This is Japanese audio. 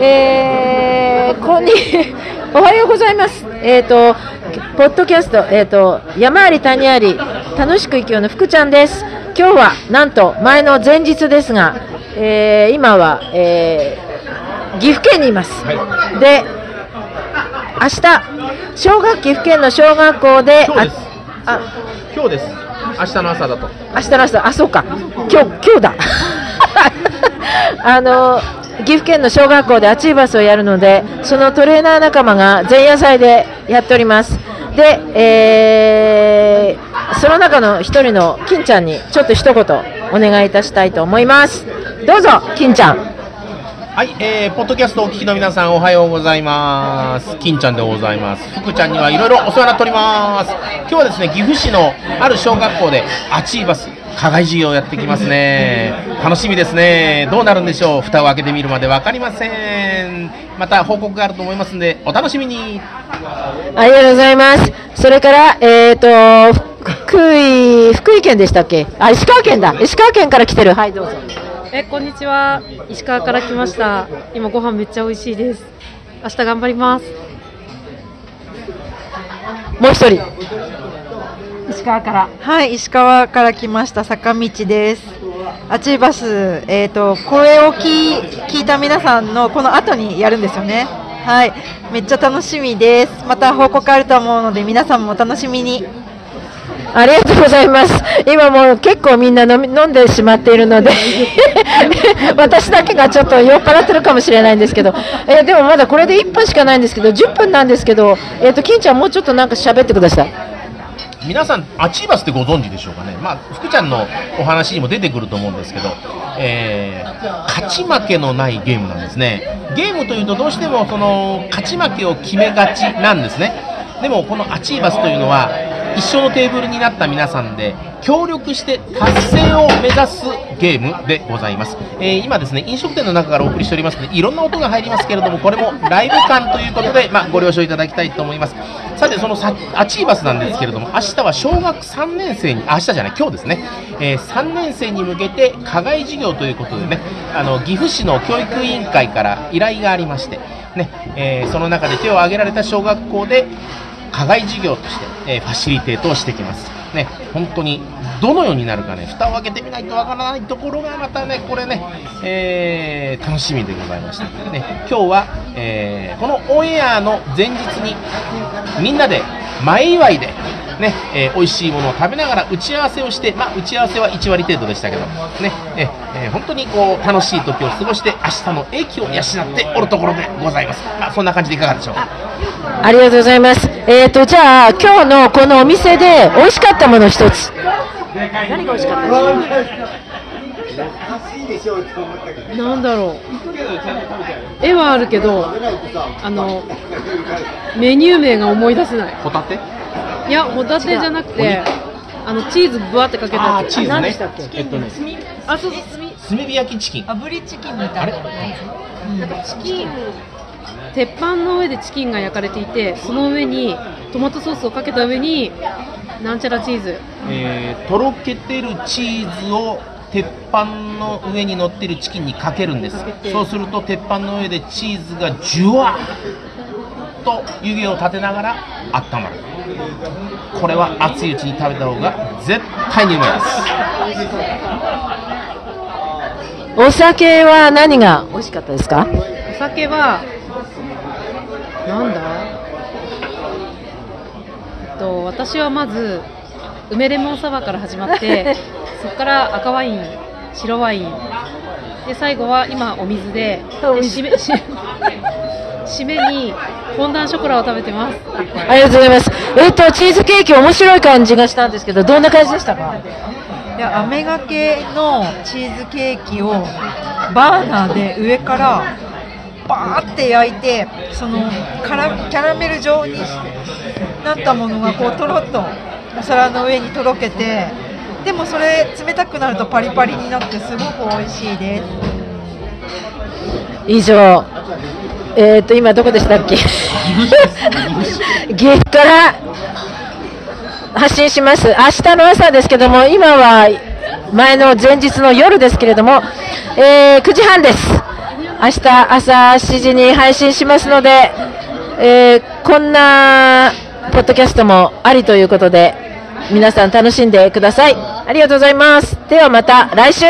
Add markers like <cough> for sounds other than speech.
えー、こんに、おはようございます。えっ、と、ポッドキャスト、えっ、と、山あり谷あり、楽しく生きようの福ちゃんです。今日は、なんと、前の前日ですが、えー、今は、えー、岐阜県にいます。で、明日、小学岐阜県の小学校で、今日ですあ、あ今日です。明日の朝だと。明日の朝、あ、そうか、今日、今日だ。あの、岐阜県の小学校でアチーバスをやるので、そのトレーナー仲間が前夜祭でやっております。で、えー、その中の一人の金ちゃんにちょっと一言お願いいたしたいと思います。どうぞ、金ちゃん。はい、えー、ポッドキャストお聞きの皆さんおはようございます。金ちゃんでございます。福ちゃんにはいろいろお世話になっております。今日はですね、岐阜市のある小学校でアチーバス課外授業をやってきますね。楽しみですね。どうなるんでしょう？蓋を開けてみるまでわかりません。また報告があると思いますんで、お楽しみに。ありがとうございます。それから、えっ、と、福井、福井県でしたっけ？あ、石川県だ。石川県から来てる。はい、どうぞ。えこんにちは石川から来ました今ご飯めっちゃ美味しいです明日頑張りますもう一人。石川から。はい、石川から来ました坂道です。アチーバス、えっ、と声を聞聞いた皆さんのこの後にやるんですよね。はい、めっちゃ楽しみです。また報告あると思うので皆さんもお楽しみに。ありがとうございます。今もう結構みんな飲み飲んでしまっているので、<laughs> 私だけがちょっと酔っ払ってるかもしれないんですけど、えーでもまだこれで1分しかないんですけど、10分なんですけど、えっ、と、金ちゃんもうちょっとなんか喋ってください。皆さん、アチーバスってご存知でしょうかね、まあ、福ちゃんのお話にも出てくると思うんですけど、えー勝ち負けのないゲームなんですね、ゲームというと、どうしてもその勝ち負けを決めがちなんですね、でもこのアチーバスというのは、一緒のテーブルになった皆さんで、協力して達成を目指すゲームでございます、えー今ですね飲食店の中からお送りしておりますのでいろんな音が入りますけれどもこれもライブ感ということで、まあ、ご了承いただきたいと思います。さてそのアチーバスなんですけれども明日は小学3年生に明日じゃない今日ですね、えー3年生に向けて課外授業ということでねあの岐阜市の教育委員会から依頼がありましてね、えーその中で手を挙げられた小学校で課外授業として、えーファシリテートをしてきます。ね、本当にどのようになるかね、蓋を開けてみないとわからないところがまたね、これね、えー楽しみでございました。ね、今日は、えーこのオンエアの前日に、みんなで前祝いで、ね、えー美味しいものを食べながら打ち合わせをして、まあ、打ち合わせは1割程度でしたけど、ね、ええー本当にこう、楽しい時を過ごして、明日の英気を養っておるところでございます。あそんな感じでいかがでしょう？か。ありがとうございます。えっ、と、じゃあ、今日のこのお店で美味しかったもの一つ。何が美味しかったなんだろう。絵はあるけどあのメニュー名が思い出せない。ホタテ？いやホタテじゃなくてあのチーズぶわってかけたやつ。チーズね。何でしたっけ？えっとね。あそう炭火。焼きチキン。炙りチキンみあれ？なんかチキン鉄板の上でチキンが焼かれていてその上にトマトソースをかけた上になんちゃらチーズ。えーとろけてるチーズを鉄板の上に乗ってるチキンにかけるんです。そうすると鉄板の上でチーズがジュワーと湯気を立てながら温まる。これは熱いうちに食べた方が絶対にうまいです。お酒は何が美味しかったですか？お酒はなんだ？えっと私はまず梅レモンサワーから始まって <laughs> そこから赤ワイン白ワインで最後は今お水で締めし <laughs> 締めにフォンダンショコラを食べてます。ありがとうございます。えっ、と、チーズケーキ面白い感じがしたんですけど、どんな感じでしたか？いや、アメがけのチーズケーキをバーナーで上からバーって焼いて、そのカラキャラメル状になったものがこうとろっとお皿の上にとろけて、でもそれ冷たくなるとパリパリになってすごく美味しいです。以上。えっ、と、今どこでしたっけ？岐阜から発信します。明日の朝ですけども、今は前の前日の夜ですけれども、えー9時半です。明日朝7時に配信しますので、えーこんなポッドキャストもありということで、皆さん楽しんでください。ありがとうございます。ではまた来週